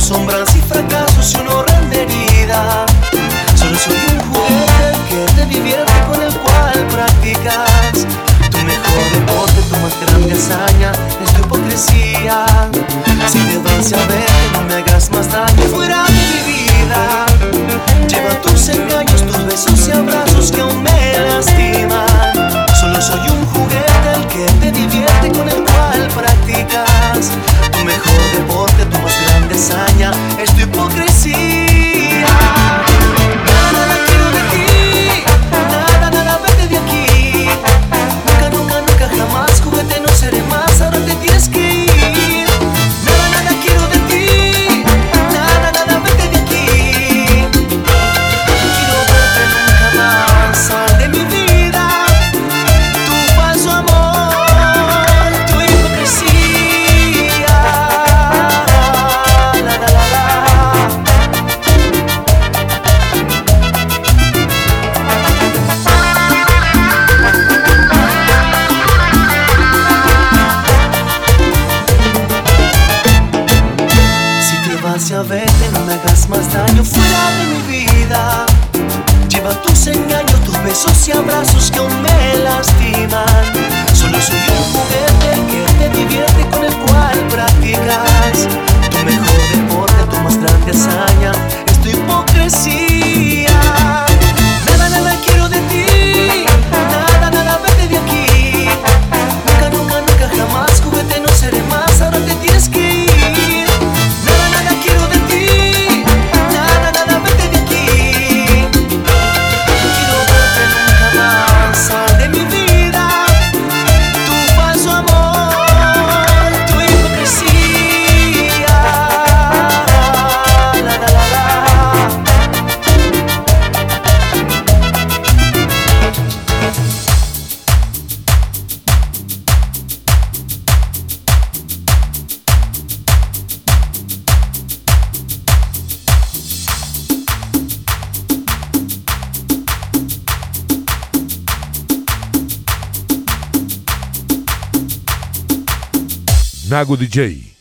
sombra distancia, vete, no me hagas más daño fuera de mi vida. Lleva tus engaños, tus besos y abrazos que aún me lastiman. Solo soy un juguete que te divierte. Nago DJ.